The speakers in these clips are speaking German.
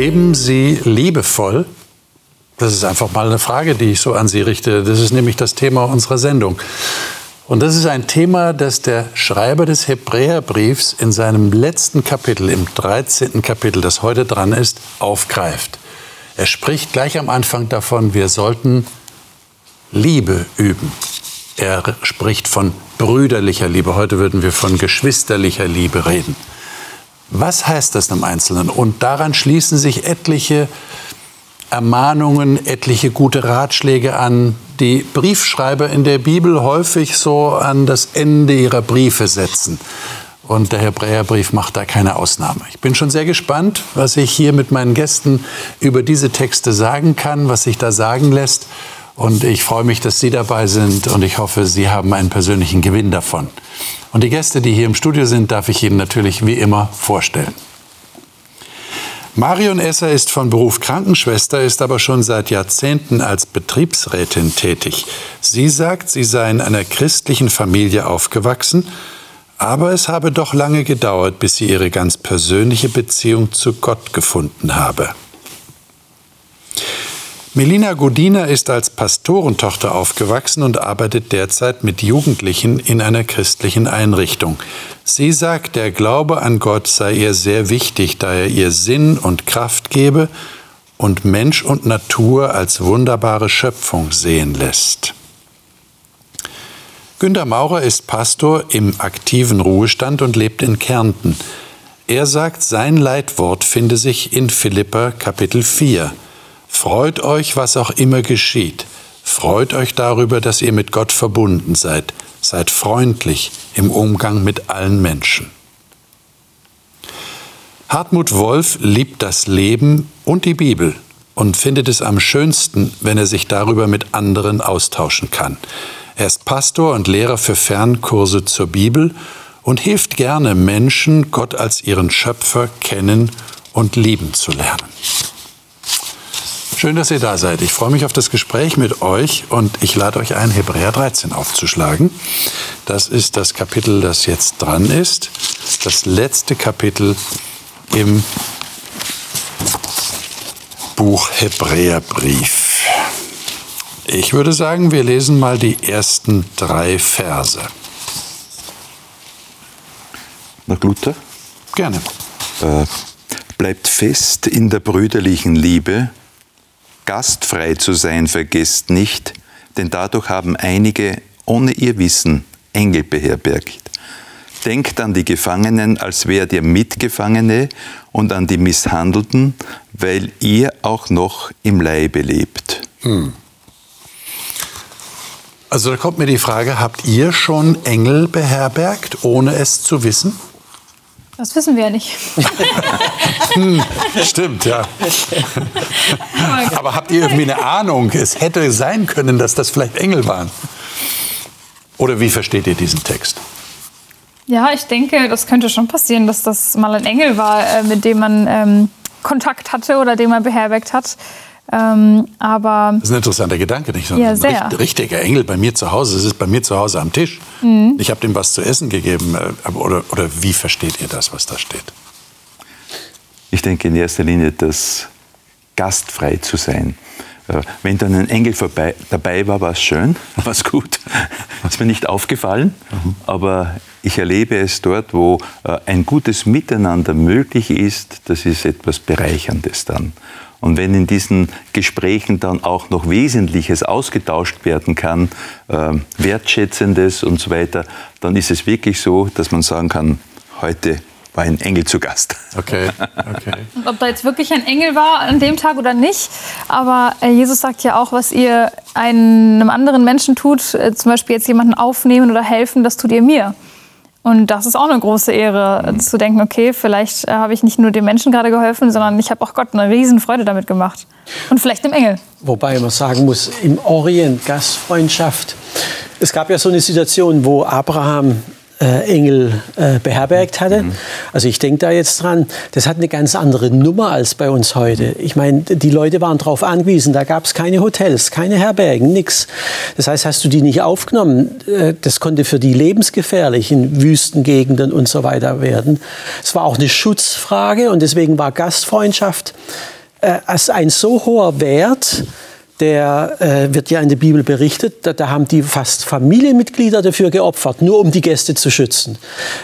leben Sie liebevoll? Das ist einfach mal eine Frage, die ich so an Sie richte. Das ist nämlich das Thema unserer Sendung. Und das ist ein Thema, das der Schreiber des Hebräerbriefs in seinem letzten Kapitel, im 13. Kapitel, das heute dran ist, aufgreift. Er spricht gleich am Anfang davon, wir sollten Liebe üben. Er spricht von brüderlicher Liebe. Heute würden wir von geschwisterlicher Liebe reden. Was heißt das im Einzelnen? Und daran schließen sich etliche Ermahnungen, etliche gute Ratschläge an, die Briefschreiber in der Bibel häufig so an das Ende ihrer Briefe setzen. Und der Hebräerbrief macht da keine Ausnahme. Ich bin schon sehr gespannt, was ich hier mit meinen Gästen über diese Texte sagen kann, was sich da sagen lässt. Und ich freue mich, dass Sie dabei sind und ich hoffe, Sie haben einen persönlichen Gewinn davon. Und die Gäste, die hier im Studio sind, darf ich Ihnen natürlich wie immer vorstellen. Marion Esser ist von Beruf Krankenschwester, ist aber schon seit Jahrzehnten als Betriebsrätin tätig. Sie sagt, sie sei in einer christlichen Familie aufgewachsen, aber es habe doch lange gedauert, bis sie ihre ganz persönliche Beziehung zu Gott gefunden habe. Melina Godina ist als Pastorentochter aufgewachsen und arbeitet derzeit mit Jugendlichen in einer christlichen Einrichtung. Sie sagt, der Glaube an Gott sei ihr sehr wichtig, da er ihr Sinn und Kraft gebe und Mensch und Natur als wunderbare Schöpfung sehen lässt. Günter Maurer ist Pastor im aktiven Ruhestand und lebt in Kärnten. Er sagt, sein Leitwort finde sich in Philippa Kapitel 4. Freut euch, was auch immer geschieht. Freut euch darüber, dass ihr mit Gott verbunden seid. Seid freundlich im Umgang mit allen Menschen. Hartmut Wolf liebt das Leben und die Bibel und findet es am schönsten, wenn er sich darüber mit anderen austauschen kann. Er ist Pastor und Lehrer für Fernkurse zur Bibel und hilft gerne Menschen, Gott als ihren Schöpfer kennen und lieben zu lernen. Schön, dass ihr da seid. Ich freue mich auf das Gespräch mit euch und ich lade euch ein, Hebräer 13 aufzuschlagen. Das ist das Kapitel, das jetzt dran ist. Das letzte Kapitel im Buch Hebräerbrief. Ich würde sagen, wir lesen mal die ersten drei Verse. Nach Luther? Gerne. Äh, bleibt fest in der brüderlichen Liebe Gastfrei zu sein vergesst nicht, denn dadurch haben einige ohne ihr Wissen Engel beherbergt. Denkt an die Gefangenen, als wärt ihr Mitgefangene und an die Misshandelten, weil ihr auch noch im Leibe lebt. Hm. Also da kommt mir die Frage, habt ihr schon Engel beherbergt, ohne es zu wissen? Das wissen wir ja nicht. hm, stimmt, ja. Aber habt ihr irgendwie eine Ahnung? Es hätte sein können, dass das vielleicht Engel waren. Oder wie versteht ihr diesen Text? Ja, ich denke, das könnte schon passieren, dass das mal ein Engel war, äh, mit dem man ähm, Kontakt hatte oder den man beherbergt hat. Ähm, aber das ist ein interessanter Gedanke, nicht? So ja, sehr. ein richtiger Engel bei mir zu Hause. Es ist bei mir zu Hause am Tisch. Mhm. Ich habe dem was zu essen gegeben. Äh, oder, oder wie versteht ihr das, was da steht? Ich denke in erster Linie, das gastfrei zu sein. Äh, wenn dann ein Engel vorbei, dabei war, war es schön, war es gut. ist mir nicht aufgefallen, mhm. aber ich erlebe es dort, wo äh, ein gutes Miteinander möglich ist, das ist etwas Bereicherndes dann. Und wenn in diesen Gesprächen dann auch noch Wesentliches ausgetauscht werden kann, äh, Wertschätzendes und so weiter, dann ist es wirklich so, dass man sagen kann, heute war ein Engel zu Gast. Okay, okay. Und ob da jetzt wirklich ein Engel war an dem Tag oder nicht, aber äh, Jesus sagt ja auch, was ihr einem anderen Menschen tut, äh, zum Beispiel jetzt jemanden aufnehmen oder helfen, das tut ihr mir. Und das ist auch eine große Ehre, mhm. zu denken, okay, vielleicht äh, habe ich nicht nur dem Menschen gerade geholfen, sondern ich habe auch Gott eine Riesenfreude damit gemacht. Und vielleicht dem Engel. Wobei man sagen muss, im Orient Gastfreundschaft. Es gab ja so eine Situation, wo Abraham äh, Engel äh, beherbergt hatte. Mhm. Also ich denke da jetzt dran, das hat eine ganz andere Nummer als bei uns heute. Ich meine, die Leute waren darauf angewiesen, da gab es keine Hotels, keine Herbergen, nichts. Das heißt, hast du die nicht aufgenommen, äh, das konnte für die lebensgefährlich in Wüstengegenden und so weiter werden. Es war auch eine Schutzfrage und deswegen war Gastfreundschaft äh, als ein so hoher Wert, der äh, wird ja in der Bibel berichtet, da, da, haben die fast Familienmitglieder dafür geopfert, nur um die Gäste zu schützen.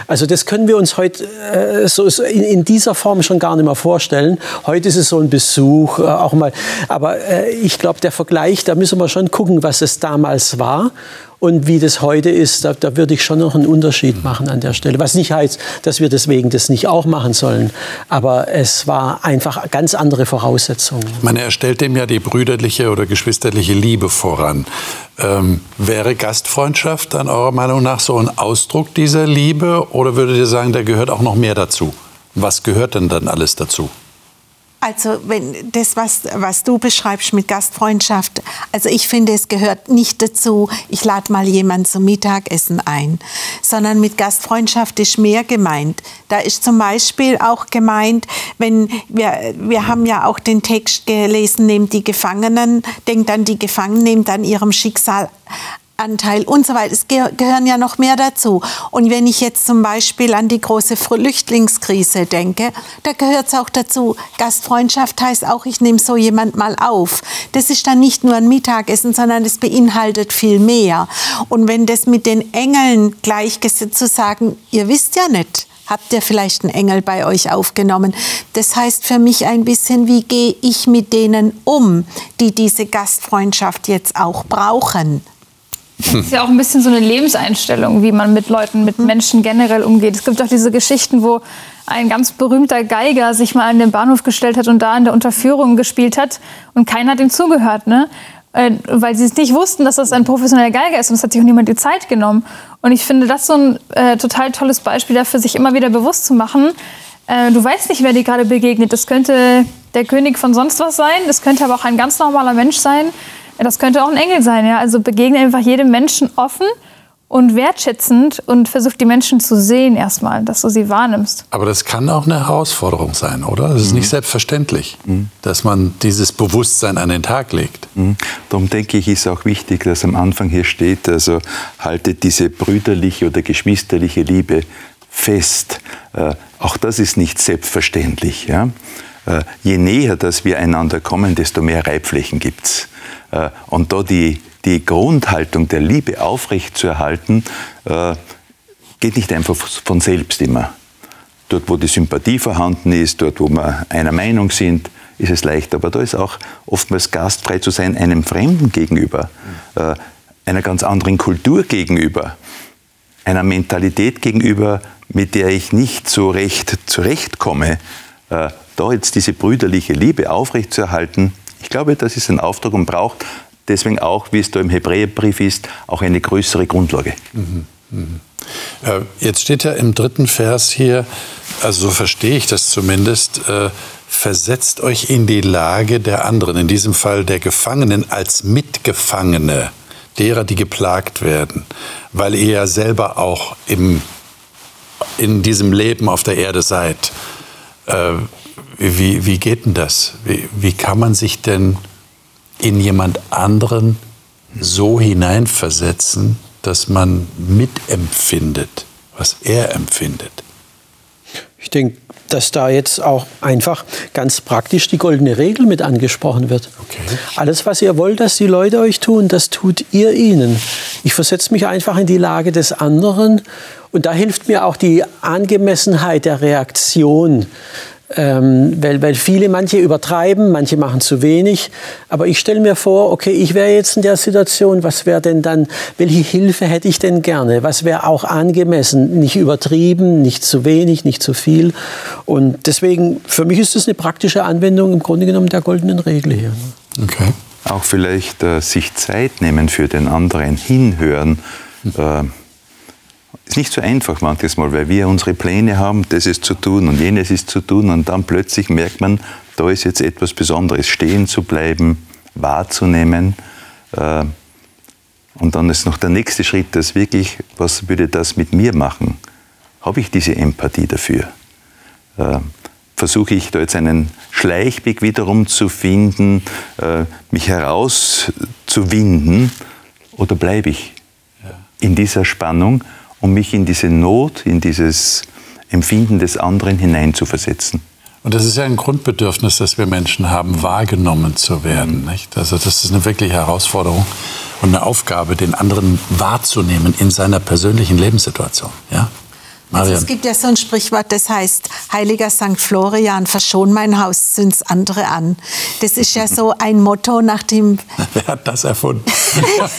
Also das können wir uns heute äh, so, so in, in, dieser Form schon gar nicht mehr vorstellen. Heute ist es so ein Besuch, äh, auch mal. Aber äh, ich glaube, der Vergleich, da müssen wir schon gucken, was es damals war und wie das heute ist, da, da, würde ich schon noch einen Unterschied machen an der Stelle. Was nicht heißt, dass wir deswegen das nicht auch machen sollen. Aber es war einfach ganz andere Voraussetzungen. Man erstellt dem ja die brüderliche oder geschwisterliche Liebe voran. Ähm, wäre Gastfreundschaft dann eurer Meinung nach so ein Ausdruck dieser Liebe? Oder würdet ihr sagen, da gehört auch noch mehr dazu? Was gehört denn dann alles dazu? Also wenn das, was, was du beschreibst mit Gastfreundschaft, also ich finde, es gehört nicht dazu, ich lade mal jemanden zum Mittagessen ein, sondern mit Gastfreundschaft ist mehr gemeint. Da ist zum Beispiel auch gemeint, wenn wir, wir haben ja auch den Text gelesen, nehmt die Gefangenen, denkt an die Gefangenen, nehmt an ihrem Schicksal Anteil und so weiter. Es gehören ja noch mehr dazu. Und wenn ich jetzt zum Beispiel an die große Flüchtlingskrise denke, da gehört es auch dazu. Gastfreundschaft heißt auch, ich nehme so jemand mal auf. Das ist dann nicht nur ein Mittagessen, sondern es beinhaltet viel mehr. Und wenn das mit den Engeln gleichgesetzt zu sagen, ihr wisst ja nicht, habt ihr vielleicht einen Engel bei euch aufgenommen. Das heißt für mich ein bisschen, wie gehe ich mit denen um, die diese Gastfreundschaft jetzt auch brauchen. Das ist ja auch ein bisschen so eine Lebenseinstellung, wie man mit Leuten, mit Menschen generell umgeht. Es gibt auch diese Geschichten, wo ein ganz berühmter Geiger sich mal an den Bahnhof gestellt hat und da in der Unterführung gespielt hat und keiner hat ihm zugehört, ne? Äh, weil sie es nicht wussten, dass das ein professioneller Geiger ist und es hat sich auch niemand die Zeit genommen. Und ich finde das so ein äh, total tolles Beispiel dafür, sich immer wieder bewusst zu machen, äh, du weißt nicht, wer dir gerade begegnet. Das könnte der König von sonst was sein, das könnte aber auch ein ganz normaler Mensch sein. Das könnte auch ein Engel sein, ja. Also begegne einfach jedem Menschen offen und wertschätzend und versuch die Menschen zu sehen erstmal, dass du sie wahrnimmst. Aber das kann auch eine Herausforderung sein, oder? Es ist mhm. nicht selbstverständlich, mhm. dass man dieses Bewusstsein an den Tag legt. Mhm. Darum denke ich, ist auch wichtig, dass am Anfang hier steht, also haltet diese brüderliche oder geschwisterliche Liebe fest. Äh, auch das ist nicht selbstverständlich. Ja? Äh, je näher, dass wir einander kommen, desto mehr Reibflächen gibt es. Äh, und da die, die Grundhaltung der Liebe aufrechtzuerhalten, äh, geht nicht einfach von selbst immer. Dort, wo die Sympathie vorhanden ist, dort, wo wir einer Meinung sind, ist es leicht. Aber da ist auch oftmals gastfrei zu sein, einem Fremden gegenüber, äh, einer ganz anderen Kultur gegenüber, einer Mentalität gegenüber, mit der ich nicht so recht zurechtkomme. Da jetzt diese brüderliche Liebe aufrechtzuerhalten, ich glaube, das ist ein Auftrag und braucht deswegen auch, wie es da im Hebräerbrief ist, auch eine größere Grundlage. Mhm. Mhm. Äh, jetzt steht ja im dritten Vers hier, also so verstehe ich das zumindest, äh, versetzt euch in die Lage der anderen, in diesem Fall der Gefangenen als Mitgefangene, derer, die geplagt werden, weil ihr ja selber auch im, in diesem Leben auf der Erde seid. Äh, wie, wie geht denn das? Wie, wie kann man sich denn in jemand anderen so hineinversetzen, dass man mitempfindet, was er empfindet? Ich denke, dass da jetzt auch einfach ganz praktisch die goldene Regel mit angesprochen wird. Okay. Alles, was ihr wollt, dass die Leute euch tun, das tut ihr ihnen. Ich versetze mich einfach in die Lage des anderen und da hilft mir auch die Angemessenheit der Reaktion. Ähm, weil, weil viele, manche übertreiben, manche machen zu wenig. Aber ich stelle mir vor, okay, ich wäre jetzt in der Situation, was wäre denn dann, welche Hilfe hätte ich denn gerne? Was wäre auch angemessen? Nicht übertrieben, nicht zu wenig, nicht zu viel. Und deswegen, für mich ist das eine praktische Anwendung im Grunde genommen der goldenen Regel hier. Okay. Auch vielleicht äh, sich Zeit nehmen für den anderen, hinhören. Äh, ist nicht so einfach manches Mal, weil wir unsere Pläne haben, das ist zu tun und jenes ist zu tun und dann plötzlich merkt man, da ist jetzt etwas Besonderes, stehen zu bleiben, wahrzunehmen. Äh, Und dann ist noch der nächste Schritt, das wirklich, was würde das mit mir machen? Habe ich diese Empathie dafür? Äh, Versuche ich da jetzt einen Schleichweg wiederum zu finden, äh, mich herauszuwinden oder bleibe ich in dieser Spannung, um mich in diese Not, in dieses Empfinden des anderen hineinzuversetzen? Und das ist ja ein Grundbedürfnis, das wir Menschen haben, wahrgenommen zu werden. Nicht? Also das ist eine wirkliche Herausforderung und eine Aufgabe, den anderen wahrzunehmen in seiner persönlichen Lebenssituation. Ja? Also es gibt ja so ein Sprichwort, das heißt, heiliger St. Florian, verschon mein Haus, zünd's andere an. Das ist ja so ein Motto, nach dem... Wer hat das erfunden?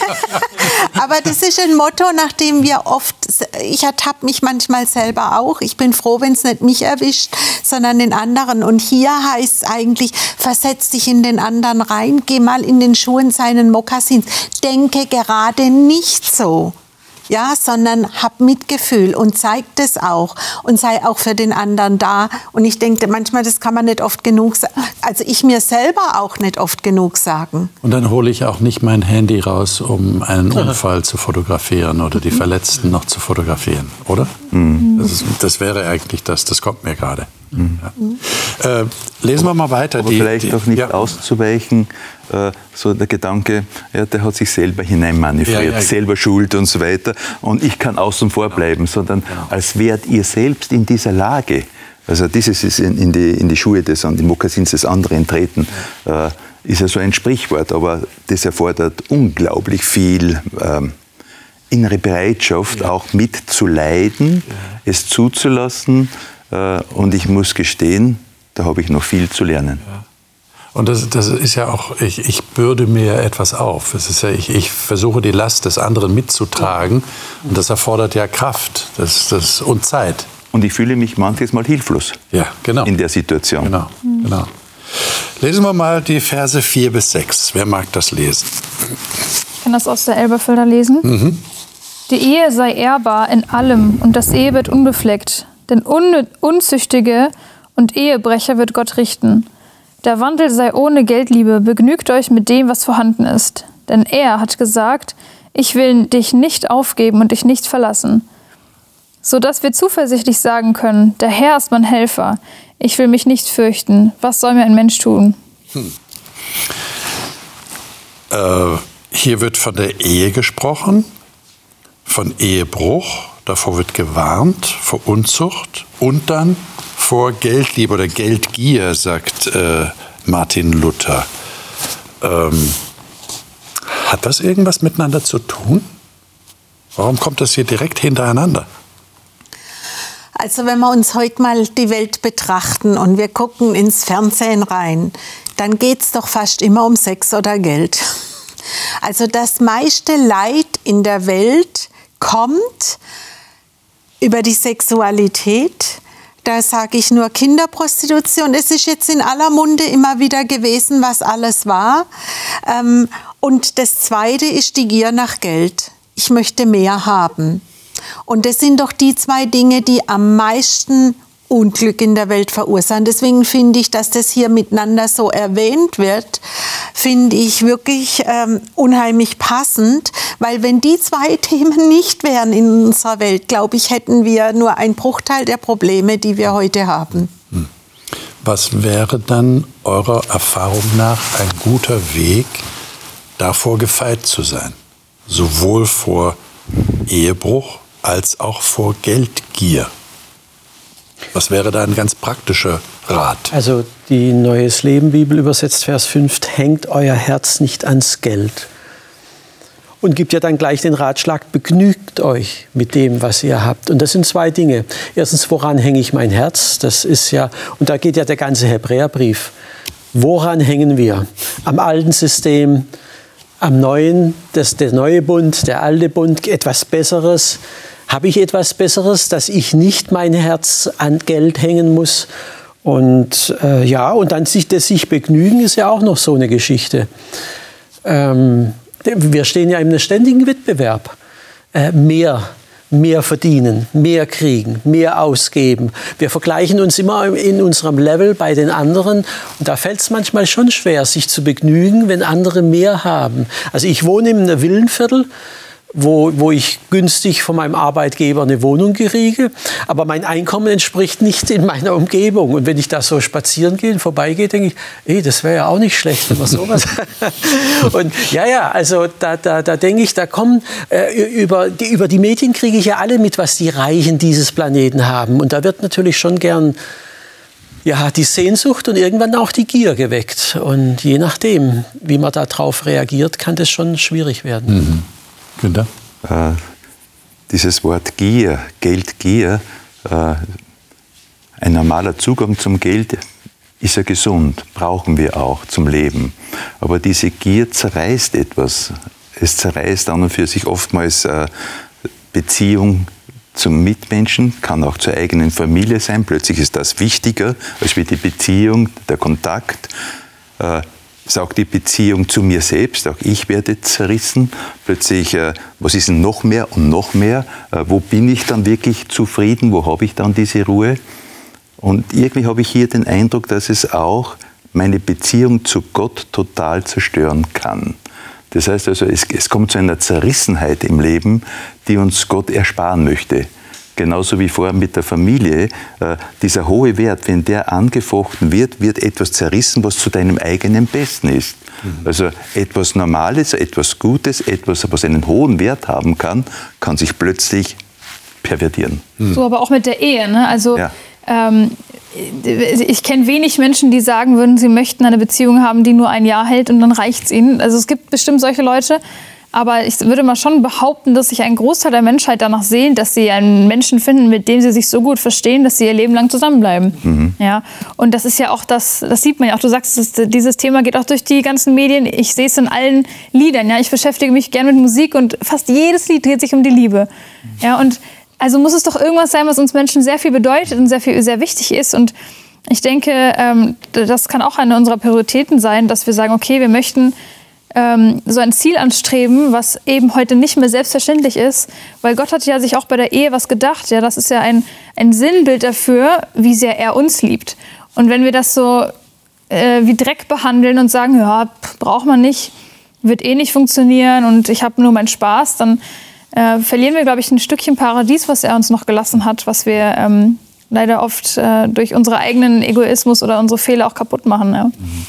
Aber das ist ein Motto, nach dem wir oft... Ich ertappe mich manchmal selber auch. Ich bin froh, wenn es nicht mich erwischt, sondern den anderen. Und hier heißt es eigentlich, versetz dich in den anderen rein, geh mal in den Schuhen seinen Mokassins. Denke gerade nicht so ja, sondern hab Mitgefühl und zeig das auch und sei auch für den anderen da. Und ich denke, manchmal, das kann man nicht oft genug sagen. Also ich mir selber auch nicht oft genug sagen. Und dann hole ich auch nicht mein Handy raus, um einen Unfall zu fotografieren oder die Verletzten noch zu fotografieren, oder? Mhm. Das, ist, das, wäre eigentlich das, das kommt mir gerade. Mhm. Ja. Äh, lesen wir mal weiter. Aber die, vielleicht die, auch nicht ja. auszuweichen äh, so der Gedanke, ja, der hat sich selber hineinmanövriert, ja, selber schuld und so weiter. Und ich kann außen vor bleiben, sondern als wärt ihr selbst in dieser Lage. Also dieses ist in, in, die, in die Schuhe des, und die Mokassins des anderen treten, äh, ist ja so ein Sprichwort, aber das erfordert unglaublich viel ähm, innere Bereitschaft, auch mitzuleiden, es zuzulassen. Äh, und ich muss gestehen, da habe ich noch viel zu lernen. Und das, das ist ja auch, ich, ich bürde mir etwas auf. Es ist ja, ich, ich versuche die Last des anderen mitzutragen. Und das erfordert ja Kraft das, das, und Zeit. Und ich fühle mich manches Mal hilflos. Ja, genau. In der Situation. Genau, genau. Lesen wir mal die Verse 4 bis 6. Wer mag das lesen? Ich kann das aus der Elberfelder lesen. Mhm. Die Ehe sei ehrbar in allem und das Ehebett unbefleckt. Denn Un Unzüchtige und Ehebrecher wird Gott richten. Der Wandel sei ohne Geldliebe, begnügt euch mit dem, was vorhanden ist. Denn er hat gesagt, ich will dich nicht aufgeben und dich nicht verlassen. So dass wir zuversichtlich sagen können, der Herr ist mein Helfer, ich will mich nicht fürchten. Was soll mir ein Mensch tun? Hm. Äh, hier wird von der Ehe gesprochen, von Ehebruch, davor wird gewarnt, vor Unzucht und dann vor Geldliebe oder Geldgier, sagt äh, Martin Luther. Ähm, hat das irgendwas miteinander zu tun? Warum kommt das hier direkt hintereinander? Also wenn wir uns heute mal die Welt betrachten und wir gucken ins Fernsehen rein, dann geht es doch fast immer um Sex oder Geld. Also das meiste Leid in der Welt kommt über die Sexualität, da sage ich nur Kinderprostitution. Es ist jetzt in aller Munde immer wieder gewesen, was alles war. Ähm, und das Zweite ist die Gier nach Geld. Ich möchte mehr haben. Und das sind doch die zwei Dinge, die am meisten Unglück in der Welt verursachen. Deswegen finde ich, dass das hier miteinander so erwähnt wird, finde ich wirklich ähm, unheimlich passend, weil wenn die zwei Themen nicht wären in unserer Welt, glaube ich, hätten wir nur einen Bruchteil der Probleme, die wir heute haben. Hm. Was wäre dann eurer Erfahrung nach ein guter Weg, davor gefeit zu sein? Sowohl vor Ehebruch als auch vor Geldgier. Was wäre da ein ganz praktischer Rat? Also die Neues Leben Bibel übersetzt Vers 5, hängt euer Herz nicht ans Geld. Und gibt ja dann gleich den Ratschlag, begnügt euch mit dem, was ihr habt. Und das sind zwei Dinge. Erstens, woran hänge ich mein Herz? Das ist ja, und da geht ja der ganze Hebräerbrief. Woran hängen wir? Am alten System, am neuen, das, der neue Bund, der alte Bund, etwas Besseres. Habe ich etwas Besseres, dass ich nicht mein Herz an Geld hängen muss? Und äh, ja, und dann sich das sich begnügen ist ja auch noch so eine Geschichte. Ähm, wir stehen ja in einem ständigen Wettbewerb. Äh, mehr mehr verdienen, mehr kriegen, mehr ausgeben. Wir vergleichen uns immer in unserem Level bei den anderen und da fällt es manchmal schon schwer, sich zu begnügen, wenn andere mehr haben. Also ich wohne in einem Villenviertel wo, wo ich günstig von meinem Arbeitgeber eine Wohnung kriege, aber mein Einkommen entspricht nicht in meiner Umgebung. Und wenn ich da so spazieren gehe, vorbeigehe, denke ich, ey, das wäre ja auch nicht schlecht, wenn man sowas. und ja, ja, also da, da, da denke ich, da kommen äh, über, die, über die Medien kriege ich ja alle mit, was die Reichen dieses Planeten haben. Und da wird natürlich schon gern ja, die Sehnsucht und irgendwann auch die Gier geweckt. Und je nachdem, wie man darauf reagiert, kann das schon schwierig werden. Mhm. Günther? Äh, dieses Wort Gier, Geldgier, äh, ein normaler Zugang zum Geld ist ja gesund, brauchen wir auch zum Leben. Aber diese Gier zerreißt etwas. Es zerreißt an und für sich oftmals äh, Beziehung zum Mitmenschen, kann auch zur eigenen Familie sein. Plötzlich ist das wichtiger als wie die Beziehung, der Kontakt. Äh, ist auch die Beziehung zu mir selbst, auch ich werde zerrissen. Plötzlich, äh, was ist denn noch mehr und noch mehr? Äh, wo bin ich dann wirklich zufrieden? Wo habe ich dann diese Ruhe? Und irgendwie habe ich hier den Eindruck, dass es auch meine Beziehung zu Gott total zerstören kann. Das heißt also, es, es kommt zu einer Zerrissenheit im Leben, die uns Gott ersparen möchte genauso wie vorher mit der Familie, äh, dieser hohe Wert, wenn der angefochten wird, wird etwas zerrissen, was zu deinem eigenen Besten ist. Mhm. Also etwas Normales, etwas Gutes, etwas, was einen hohen Wert haben kann, kann sich plötzlich pervertieren. Mhm. So aber auch mit der Ehe. Ne? Also ja. ähm, ich kenne wenig Menschen, die sagen würden, sie möchten eine Beziehung haben, die nur ein Jahr hält und dann reicht es ihnen. Also es gibt bestimmt solche Leute. Aber ich würde mal schon behaupten, dass sich ein Großteil der Menschheit danach sehnt, dass sie einen Menschen finden, mit dem sie sich so gut verstehen, dass sie ihr Leben lang zusammenbleiben. Mhm. Ja? Und das ist ja auch das, das sieht man ja auch. Du sagst, das, dieses Thema geht auch durch die ganzen Medien. Ich sehe es in allen Liedern. Ja? Ich beschäftige mich gerne mit Musik und fast jedes Lied dreht sich um die Liebe. Ja? Und also muss es doch irgendwas sein, was uns Menschen sehr viel bedeutet und sehr, viel, sehr wichtig ist. Und ich denke, ähm, das kann auch eine unserer Prioritäten sein, dass wir sagen, okay, wir möchten ähm, so ein Ziel anstreben, was eben heute nicht mehr selbstverständlich ist, weil Gott hat ja sich auch bei der Ehe was gedacht. Ja, das ist ja ein, ein Sinnbild dafür, wie sehr er uns liebt. Und wenn wir das so äh, wie Dreck behandeln und sagen, ja, braucht man nicht, wird eh nicht funktionieren und ich habe nur meinen Spaß, dann äh, verlieren wir, glaube ich, ein Stückchen Paradies, was er uns noch gelassen hat, was wir ähm, leider oft äh, durch unseren eigenen Egoismus oder unsere Fehler auch kaputt machen. Ja. Mhm.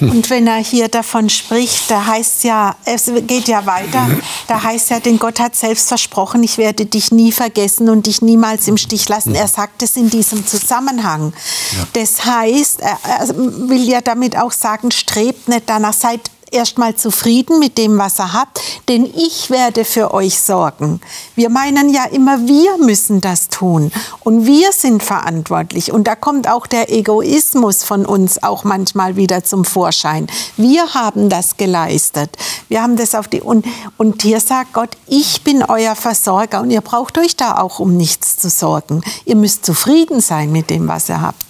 Und wenn er hier davon spricht, da heißt ja, es geht ja weiter, da heißt ja, denn Gott hat selbst versprochen, ich werde dich nie vergessen und dich niemals im Stich lassen. Er sagt es in diesem Zusammenhang. Ja. Das heißt, er will ja damit auch sagen, strebt nicht danach, seid erstmal zufrieden mit dem, was er hat, denn ich werde für euch sorgen. Wir meinen ja immer, wir müssen das tun und wir sind verantwortlich. Und da kommt auch der Egoismus von uns auch manchmal wieder zum Vorschein. Wir haben das geleistet. Wir haben das auf die und, und hier sagt Gott, ich bin euer Versorger und ihr braucht euch da auch um nichts zu sorgen. Ihr müsst zufrieden sein mit dem, was ihr habt.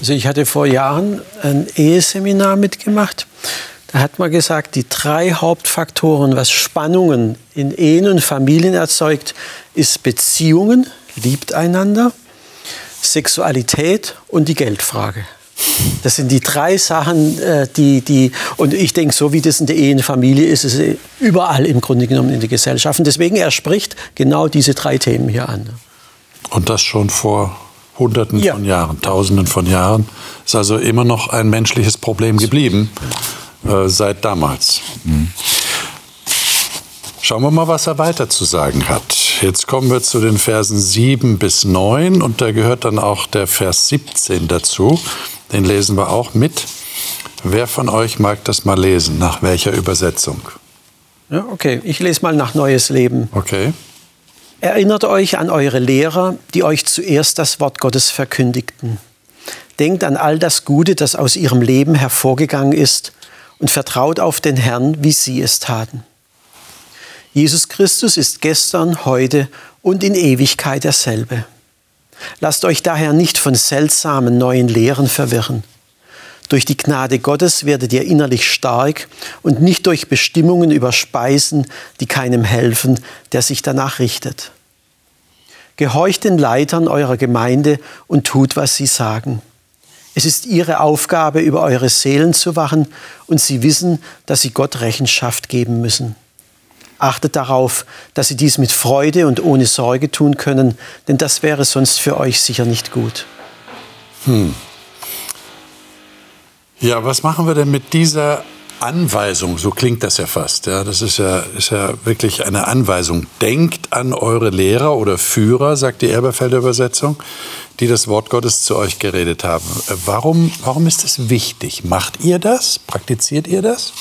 Also ich hatte vor Jahren ein Eheseminar mitgemacht. Da hat man gesagt, die drei Hauptfaktoren, was Spannungen in Ehen und Familien erzeugt, ist Beziehungen, liebt einander, Sexualität und die Geldfrage. Das sind die drei Sachen, äh, die, die und ich denke, so wie das in der Ehe und Familie ist, ist es überall im Grunde genommen in der Gesellschaft. Und deswegen, er spricht genau diese drei Themen hier an. Und das schon vor Hunderten ja. von Jahren, Tausenden von Jahren. Ist also immer noch ein menschliches Problem geblieben. Äh, seit damals. Mhm. Schauen wir mal, was er weiter zu sagen hat. Jetzt kommen wir zu den Versen 7 bis 9 und da gehört dann auch der Vers 17 dazu. Den lesen wir auch mit. Wer von euch mag das mal lesen? Nach welcher Übersetzung? Ja, okay, ich lese mal nach Neues Leben. Okay. Erinnert euch an eure Lehrer, die euch zuerst das Wort Gottes verkündigten. Denkt an all das Gute, das aus ihrem Leben hervorgegangen ist und vertraut auf den Herrn, wie sie es taten. Jesus Christus ist gestern, heute und in Ewigkeit derselbe. Lasst euch daher nicht von seltsamen neuen Lehren verwirren. Durch die Gnade Gottes werdet ihr innerlich stark und nicht durch Bestimmungen über Speisen, die keinem helfen, der sich danach richtet. Gehorcht den Leitern eurer Gemeinde und tut, was sie sagen. Es ist ihre Aufgabe, über eure Seelen zu wachen und sie wissen, dass sie Gott Rechenschaft geben müssen. Achtet darauf, dass sie dies mit Freude und ohne Sorge tun können, denn das wäre sonst für euch sicher nicht gut. Hm. Ja, was machen wir denn mit dieser Anweisung? So klingt das ja fast. Ja, das ist ja, ist ja wirklich eine Anweisung. Denkt an eure Lehrer oder Führer, sagt die Elberfelder Übersetzung, die das Wort Gottes zu euch geredet haben. Warum, warum ist das wichtig? Macht ihr das? Praktiziert ihr das?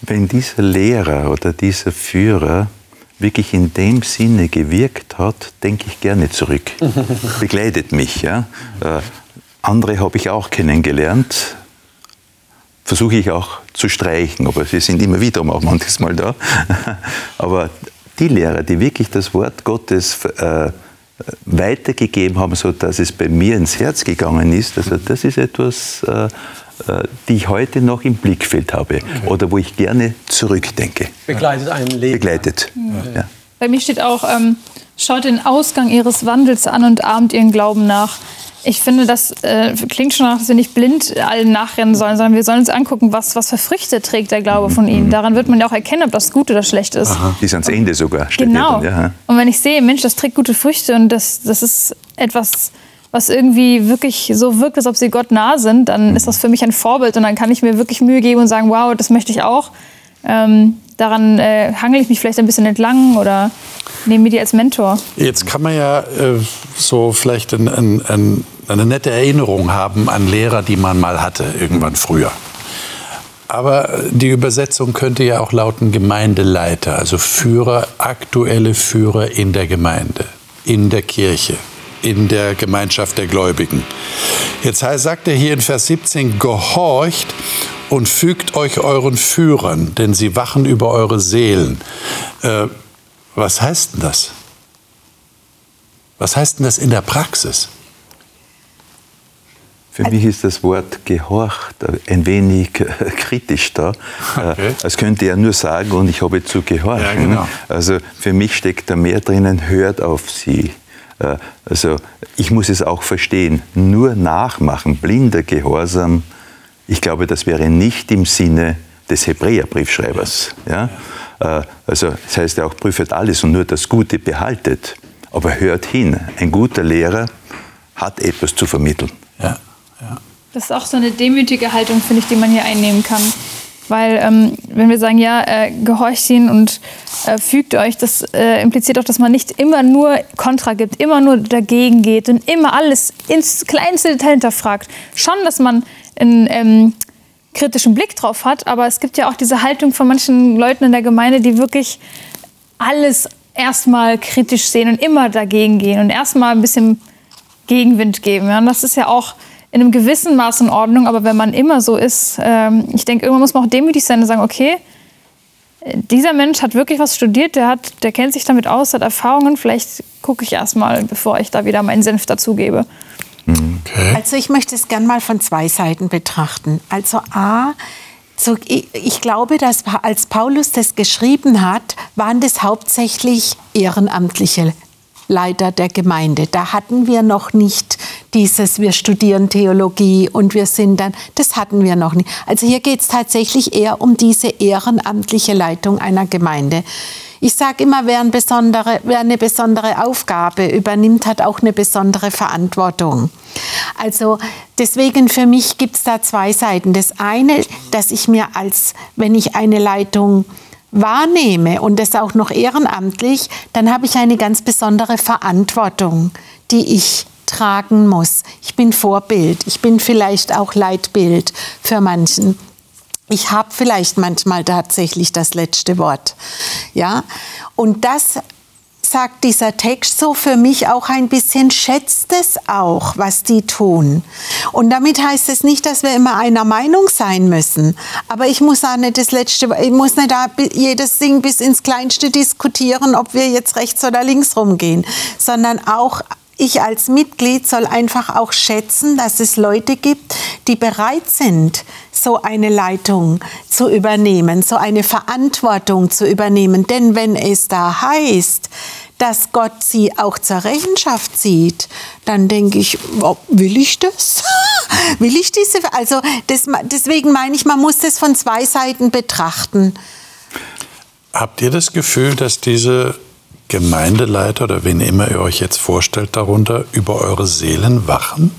Wenn dieser Lehrer oder dieser Führer wirklich in dem Sinne gewirkt hat, denke ich gerne zurück. Begleitet mich. Ja? Äh, andere habe ich auch kennengelernt, versuche ich auch zu streichen, aber sie sind immer wieder auch manchmal da. aber die Lehrer, die wirklich das Wort Gottes äh, weitergegeben haben, sodass es bei mir ins Herz gegangen ist, also das ist etwas, äh, äh, die ich heute noch im Blickfeld habe okay. oder wo ich gerne zurückdenke. Begleitet einen Leben. Begleitet. Mhm. Ja. Bei mir steht auch, ähm, schaut den Ausgang ihres Wandels an und ahmt ihren Glauben nach. Ich finde, das äh, klingt schon nach, dass wir nicht blind allen nachrennen sollen, sondern wir sollen uns angucken, was, was für Früchte trägt der Glaube von ihnen. Daran wird man ja auch erkennen, ob das gut oder schlecht ist. Aha. Bis ans Ende sogar. Genau. Ja. Und wenn ich sehe, Mensch, das trägt gute Früchte und das, das ist etwas, was irgendwie wirklich so wirkt, als ob sie Gott nah sind, dann ist das für mich ein Vorbild und dann kann ich mir wirklich Mühe geben und sagen, wow, das möchte ich auch. Ähm, daran äh, hangel ich mich vielleicht ein bisschen entlang oder nehme mir die als Mentor. Jetzt kann man ja äh, so vielleicht ein, ein, ein, eine nette Erinnerung haben an Lehrer, die man mal hatte, irgendwann früher. Aber die Übersetzung könnte ja auch lauten Gemeindeleiter, also Führer, aktuelle Führer in der Gemeinde, in der Kirche, in der Gemeinschaft der Gläubigen. Jetzt sagt er hier in Vers 17, gehorcht und fügt euch euren Führern, denn sie wachen über eure Seelen. Äh, was heißt denn das? Was heißt denn das in der Praxis? Für mich ist das Wort gehorcht ein wenig kritisch da. Okay. Es könnte er nur sagen, und ich habe zu gehorchen. Ja, genau. Also für mich steckt da mehr drinnen, hört auf sie. Äh, also ich muss es auch verstehen. Nur nachmachen, blinder Gehorsam, ich glaube, das wäre nicht im Sinne des Hebräerbriefschreibers. Ja? Äh, also das heißt ja auch, prüft alles und nur das Gute behaltet. Aber hört hin, ein guter Lehrer hat etwas zu vermitteln. Ja, ja. Das ist auch so eine demütige Haltung, finde ich, die man hier einnehmen kann. Weil ähm, wenn wir sagen, ja, äh, gehorcht ihn und äh, fügt euch, das äh, impliziert auch, dass man nicht immer nur Kontra gibt, immer nur dagegen geht und immer alles ins kleinste Detail hinterfragt. Schon, dass man einen ähm, kritischen Blick drauf hat, aber es gibt ja auch diese Haltung von manchen Leuten in der Gemeinde, die wirklich alles erstmal kritisch sehen und immer dagegen gehen und erstmal ein bisschen Gegenwind geben. Ja? Und das ist ja auch in einem gewissen Maß in Ordnung, aber wenn man immer so ist, ähm, ich denke, irgendwann muss man auch demütig sein und sagen, okay, dieser Mensch hat wirklich was studiert, der, hat, der kennt sich damit aus, hat Erfahrungen, vielleicht gucke ich erstmal, bevor ich da wieder meinen Senf dazugebe. Okay. Also ich möchte es gern mal von zwei Seiten betrachten. Also A, so, ich, ich glaube, dass als Paulus das geschrieben hat, waren das hauptsächlich ehrenamtliche Leiter der Gemeinde. Da hatten wir noch nicht dieses, wir studieren Theologie und wir sind dann, das hatten wir noch nicht. Also hier geht es tatsächlich eher um diese ehrenamtliche Leitung einer Gemeinde. Ich sage immer, wer, ein wer eine besondere Aufgabe übernimmt, hat auch eine besondere Verantwortung. Also deswegen für mich gibt es da zwei Seiten. Das eine, dass ich mir als, wenn ich eine Leitung wahrnehme und das auch noch ehrenamtlich, dann habe ich eine ganz besondere Verantwortung, die ich tragen muss. Ich bin Vorbild, ich bin vielleicht auch Leitbild für manchen. Ich habe vielleicht manchmal tatsächlich das letzte Wort. Ja? Und das sagt dieser Text so für mich auch ein bisschen, schätzt es auch, was die tun. Und damit heißt es nicht, dass wir immer einer Meinung sein müssen. Aber ich muss auch nicht das letzte, ich muss nicht jedes Ding bis ins Kleinste diskutieren, ob wir jetzt rechts oder links rumgehen, sondern auch ich als Mitglied soll einfach auch schätzen, dass es Leute gibt, die bereit sind, so eine Leitung zu übernehmen, so eine Verantwortung zu übernehmen. Denn wenn es da heißt, dass Gott sie auch zur Rechenschaft zieht, dann denke ich, oh, will ich das? will ich diese? Also das, deswegen meine ich, man muss das von zwei Seiten betrachten. Habt ihr das Gefühl, dass diese Gemeindeleiter oder wen immer ihr euch jetzt vorstellt darunter über eure Seelen wachen?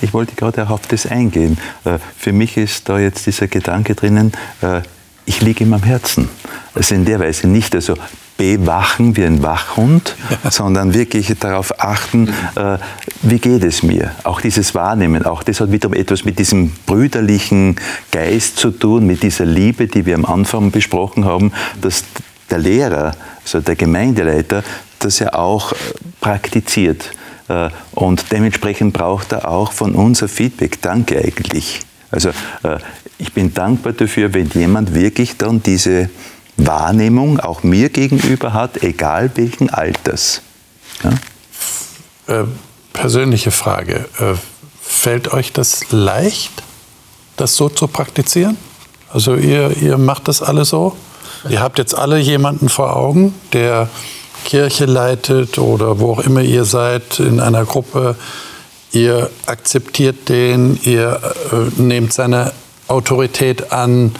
Ich wollte gerade auch auf das eingehen. Äh, für mich ist da jetzt dieser Gedanke drinnen, äh, ich liege ihm am Herzen. Also in der Weise nicht also bewachen wie ein Wachhund, ja. sondern wirklich darauf achten, äh, wie geht es mir. Auch dieses Wahrnehmen, auch das hat wiederum etwas mit diesem brüderlichen Geist zu tun, mit dieser Liebe, die wir am Anfang besprochen haben, dass der Lehrer, also der Gemeindeleiter, das ja auch praktiziert. Äh, und dementsprechend braucht er auch von uns ein Feedback. Danke eigentlich. Also äh, ich bin dankbar dafür, wenn jemand wirklich dann diese Wahrnehmung auch mir gegenüber hat, egal welchen Alters. Ja? Äh, persönliche Frage. Fällt euch das leicht, das so zu praktizieren? Also ihr, ihr macht das alle so? Ihr habt jetzt alle jemanden vor Augen, der Kirche leitet oder wo auch immer ihr seid in einer Gruppe. Ihr akzeptiert den, ihr äh, nehmt seine Autorität an.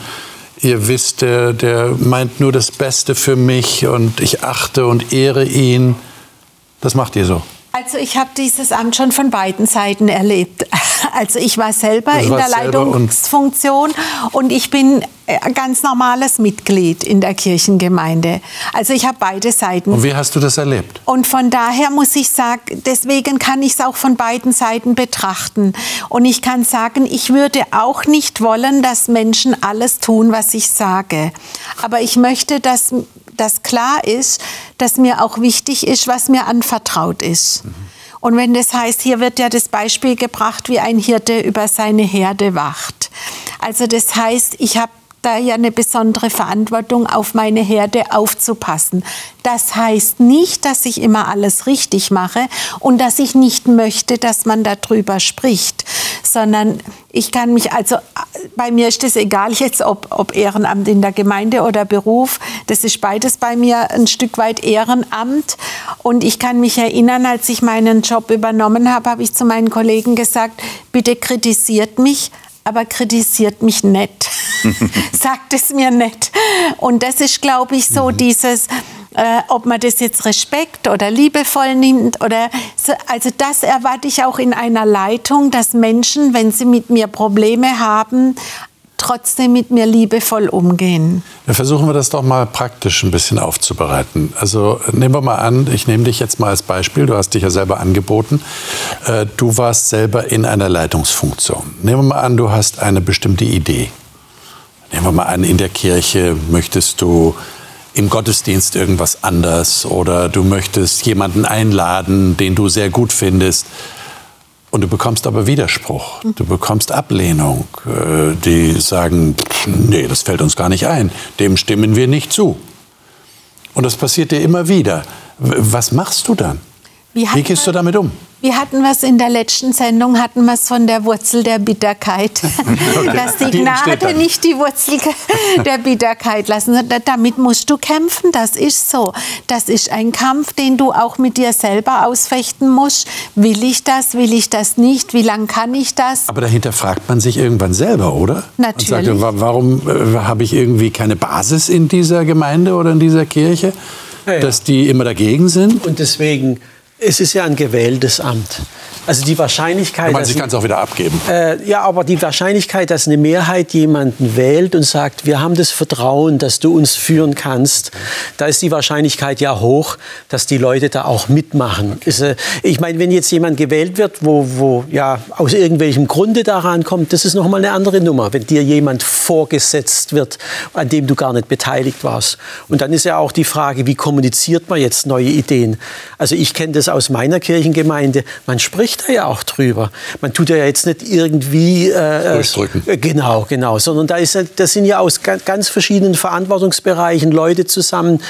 Ihr wisst, der, der meint nur das Beste für mich und ich achte und ehre ihn. Das macht ihr so. Also ich habe dieses Amt schon von beiden Seiten erlebt. Also ich war selber in der Leitungsfunktion und, und ich bin ganz normales Mitglied in der Kirchengemeinde. Also ich habe beide Seiten. Und wie hast du das erlebt? Und von daher muss ich sagen, deswegen kann ich es auch von beiden Seiten betrachten. Und ich kann sagen, ich würde auch nicht wollen, dass Menschen alles tun, was ich sage. Aber ich möchte, dass das klar ist, dass mir auch wichtig ist, was mir anvertraut ist. Mhm. Und wenn das heißt, hier wird ja das Beispiel gebracht, wie ein Hirte über seine Herde wacht. Also das heißt, ich habe da ja eine besondere Verantwortung, auf meine Herde aufzupassen. Das heißt nicht, dass ich immer alles richtig mache und dass ich nicht möchte, dass man darüber spricht, sondern ich kann mich, also bei mir ist es egal jetzt, ob, ob Ehrenamt in der Gemeinde oder Beruf, das ist beides bei mir ein Stück weit Ehrenamt. Und ich kann mich erinnern, als ich meinen Job übernommen habe, habe ich zu meinen Kollegen gesagt, bitte kritisiert mich, aber kritisiert mich nicht. Sagt es mir nicht. Und das ist, glaube ich, so mhm. dieses, äh, ob man das jetzt Respekt oder liebevoll nimmt oder so, also das erwarte ich auch in einer Leitung, dass Menschen, wenn sie mit mir Probleme haben, trotzdem mit mir liebevoll umgehen. Ja, versuchen wir das doch mal praktisch ein bisschen aufzubereiten. Also nehmen wir mal an, ich nehme dich jetzt mal als Beispiel, du hast dich ja selber angeboten. Äh, du warst selber in einer Leitungsfunktion. Nehmen wir mal an, du hast eine bestimmte Idee. Nehmen wir mal an, in der Kirche möchtest du im Gottesdienst irgendwas anders oder du möchtest jemanden einladen, den du sehr gut findest. Und du bekommst aber Widerspruch, du bekommst Ablehnung. Äh, die sagen, nee, das fällt uns gar nicht ein, dem stimmen wir nicht zu. Und das passiert dir immer wieder. Was machst du dann? Wie, Wie gehst du damit um? Wir hatten was in der letzten Sendung, hatten wir es von der Wurzel der Bitterkeit. Okay. Dass die Gnade nicht die Wurzel der Bitterkeit lassen. Damit musst du kämpfen, das ist so. Das ist ein Kampf, den du auch mit dir selber ausfechten musst. Will ich das, will ich das nicht, wie lange kann ich das? Aber dahinter fragt man sich irgendwann selber, oder? Natürlich. Und sagt, warum äh, habe ich irgendwie keine Basis in dieser Gemeinde oder in dieser Kirche? Ja, ja. Dass die immer dagegen sind? Und deswegen es ist ja ein gewähltes Amt. Also die Wahrscheinlichkeit. Man kann es auch wieder abgeben. Äh, ja, aber die Wahrscheinlichkeit, dass eine Mehrheit jemanden wählt und sagt, wir haben das Vertrauen, dass du uns führen kannst, da ist die Wahrscheinlichkeit ja hoch, dass die Leute da auch mitmachen. Ist, äh, ich meine, wenn jetzt jemand gewählt wird, wo, wo ja aus irgendwelchem Grunde daran kommt, das ist noch mal eine andere Nummer. Wenn dir jemand vorgesetzt wird, an dem du gar nicht beteiligt warst. Und dann ist ja auch die Frage, wie kommuniziert man jetzt neue Ideen? Also ich kenne das aus meiner Kirchengemeinde. Man spricht spricht da ja auch drüber. Man tut ja jetzt nicht irgendwie äh, Durchdrücken. Äh, genau, genau, sondern da ist, das sind ja aus ganz, verschiedenen Verantwortungsbereichen Leute zusammen,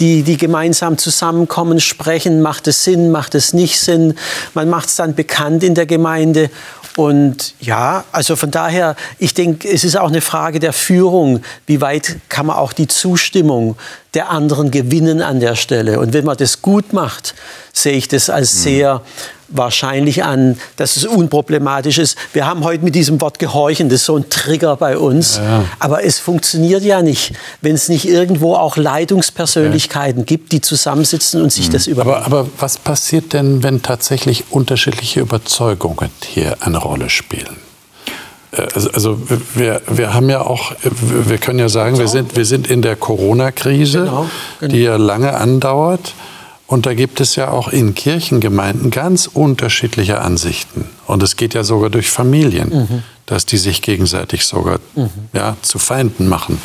die, die gemeinsam zusammenkommen, sprechen. Macht es Sinn? Macht es nicht Sinn? Man macht es dann bekannt in der Gemeinde und ja, also von daher, ich denke, es ist auch eine Frage der Führung. Wie weit kann man auch die Zustimmung der anderen gewinnen an der Stelle? Und wenn man das gut macht, sehe ich das als mhm. sehr wahrscheinlich an, dass es unproblematisch ist. Wir haben heute mit diesem Wort gehorchen, das ist so ein Trigger bei uns. Ja. Aber es funktioniert ja nicht, wenn es nicht irgendwo auch Leitungspersönlichkeiten ja. gibt, die zusammensitzen und sich mhm. das überlegen. Aber, aber was passiert denn, wenn tatsächlich unterschiedliche Überzeugungen hier eine Rolle spielen? Äh, also, also wir, wir haben ja auch, wir können ja sagen, wir sind, wir sind in der Corona-Krise, genau, genau. die ja lange andauert. Und da gibt es ja auch in Kirchengemeinden ganz unterschiedliche Ansichten. Und es geht ja sogar durch Familien, mhm. dass die sich gegenseitig sogar mhm. ja, zu Feinden machen,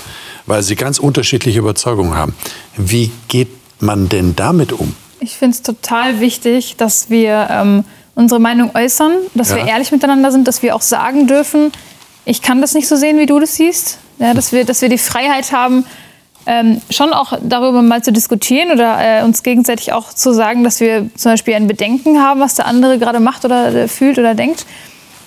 weil sie ganz unterschiedliche Überzeugungen haben. Wie geht man denn damit um? Ich finde es total wichtig, dass wir ähm, unsere Meinung äußern, dass ja. wir ehrlich miteinander sind, dass wir auch sagen dürfen, ich kann das nicht so sehen, wie du das siehst. Ja, dass, wir, dass wir die Freiheit haben, ähm, schon auch darüber mal zu diskutieren oder äh, uns gegenseitig auch zu sagen, dass wir zum Beispiel ein Bedenken haben, was der andere gerade macht oder äh, fühlt oder denkt.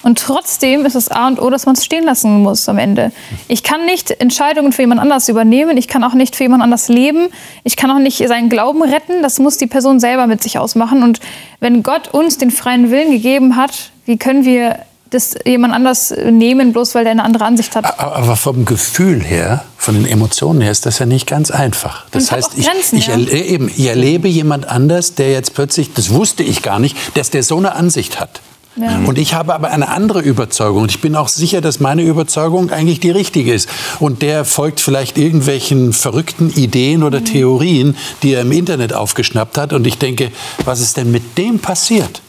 Und trotzdem ist es A und O, dass man es stehen lassen muss am Ende. Ich kann nicht Entscheidungen für jemand anders übernehmen. Ich kann auch nicht für jemand anders leben. Ich kann auch nicht seinen Glauben retten. Das muss die Person selber mit sich ausmachen. Und wenn Gott uns den freien Willen gegeben hat, wie können wir das jemand anders nehmen, bloß weil der eine andere Ansicht hat. Aber vom Gefühl her, von den Emotionen her, ist das ja nicht ganz einfach. Das heißt, ich, Grenzen, ich, ja. erle eben, ich erlebe jemand anders, der jetzt plötzlich, das wusste ich gar nicht, dass der so eine Ansicht hat. Ja. Und ich habe aber eine andere Überzeugung. Und ich bin auch sicher, dass meine Überzeugung eigentlich die richtige ist. Und der folgt vielleicht irgendwelchen verrückten Ideen oder mhm. Theorien, die er im Internet aufgeschnappt hat. Und ich denke, was ist denn mit dem passiert?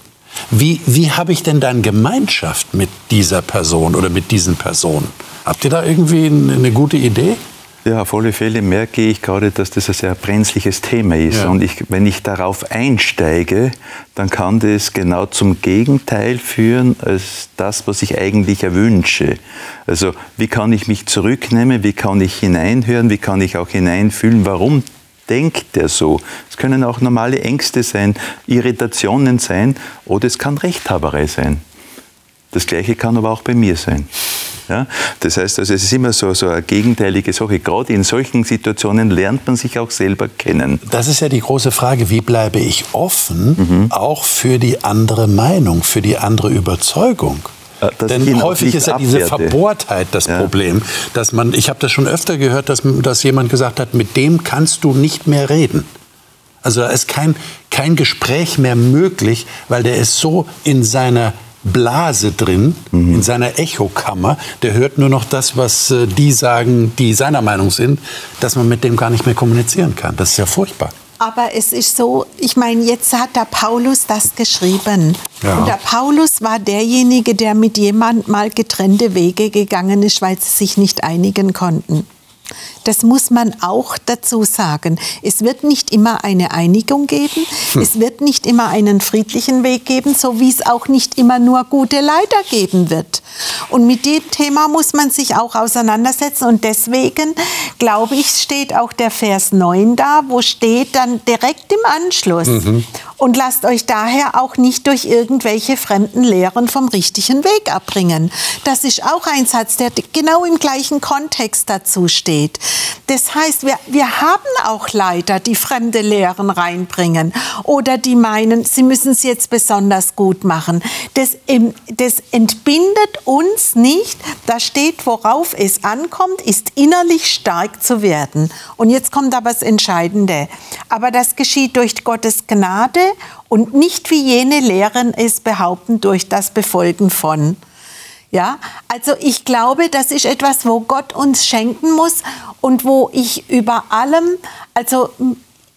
Wie, wie habe ich denn dann Gemeinschaft mit dieser Person oder mit diesen Personen? Habt ihr da irgendwie eine gute Idee? Ja, auf alle Fälle merke ich gerade, dass das ein sehr brenzliches Thema ist. Ja. Und ich, wenn ich darauf einsteige, dann kann das genau zum Gegenteil führen als das, was ich eigentlich erwünsche. Also wie kann ich mich zurücknehmen, wie kann ich hineinhören, wie kann ich auch hineinfühlen, warum denkt er so. Es können auch normale Ängste sein, Irritationen sein oder es kann Rechthaberei sein. Das Gleiche kann aber auch bei mir sein. Ja? Das heißt, also es ist immer so, so eine gegenteilige Sache. Gerade in solchen Situationen lernt man sich auch selber kennen. Das ist ja die große Frage, wie bleibe ich offen, mhm. auch für die andere Meinung, für die andere Überzeugung? Äh, Denn häufig ist ja diese Verbohrtheit das ja. Problem, dass man, ich habe das schon öfter gehört, dass, dass jemand gesagt hat, mit dem kannst du nicht mehr reden. Also da ist kein, kein Gespräch mehr möglich, weil der ist so in seiner Blase drin, mhm. in seiner Echokammer. Der hört nur noch das, was äh, die sagen, die seiner Meinung sind, dass man mit dem gar nicht mehr kommunizieren kann. Das ist ja furchtbar. Aber es ist so, ich meine, jetzt hat der Paulus das geschrieben. Ja. Und der Paulus war derjenige, der mit jemand mal getrennte Wege gegangen ist, weil sie sich nicht einigen konnten. Das muss man auch dazu sagen. Es wird nicht immer eine Einigung geben. Hm. Es wird nicht immer einen friedlichen Weg geben, so wie es auch nicht immer nur gute Leiter geben wird. Und mit dem Thema muss man sich auch auseinandersetzen. Und deswegen, glaube ich, steht auch der Vers 9 da, wo steht dann direkt im Anschluss. Mhm. Und lasst euch daher auch nicht durch irgendwelche fremden Lehren vom richtigen Weg abbringen. Das ist auch ein Satz, der genau im gleichen Kontext dazu steht. Das heißt, wir, wir haben auch Leiter, die fremde Lehren reinbringen oder die meinen, sie müssen es jetzt besonders gut machen. Das, das entbindet uns nicht. Da steht, worauf es ankommt, ist innerlich stark zu werden. Und jetzt kommt aber das Entscheidende. Aber das geschieht durch Gottes Gnade und nicht wie jene Lehren es behaupten durch das Befolgen von. Ja, also ich glaube, das ist etwas, wo Gott uns schenken muss und wo ich über allem, also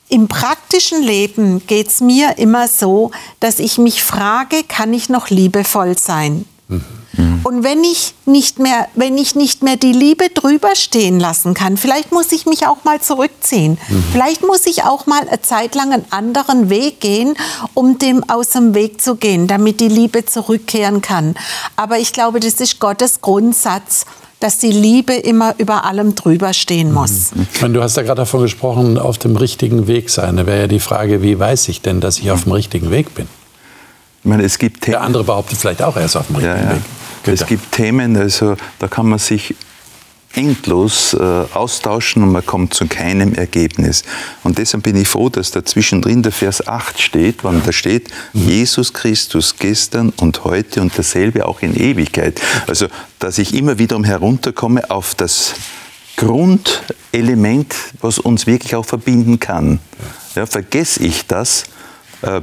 im praktischen Leben geht es mir immer so, dass ich mich frage, kann ich noch liebevoll sein? Mhm. Und wenn ich nicht mehr, wenn ich nicht mehr die Liebe drüber stehen lassen kann, vielleicht muss ich mich auch mal zurückziehen. Mhm. Vielleicht muss ich auch mal eine Zeit lang einen anderen Weg gehen, um dem aus dem Weg zu gehen, damit die Liebe zurückkehren kann. Aber ich glaube, das ist Gottes Grundsatz dass die Liebe immer über allem drüber stehen muss. Mhm. Du hast ja gerade davon gesprochen, auf dem richtigen Weg sein. Da wäre ja die Frage, wie weiß ich denn, dass ich auf dem richtigen Weg bin? Ich meine, es gibt Der andere behauptet vielleicht auch, er ist auf dem richtigen ja, ja. Weg. Es gibt Themen, also da kann man sich endlos äh, austauschen und man kommt zu keinem Ergebnis. Und deshalb bin ich froh, dass da zwischendrin der Vers 8 steht, wann da steht, mhm. Jesus Christus gestern und heute und dasselbe auch in Ewigkeit. Also, dass ich immer wiederum herunterkomme auf das Grundelement, was uns wirklich auch verbinden kann. Ja, vergesse ich das,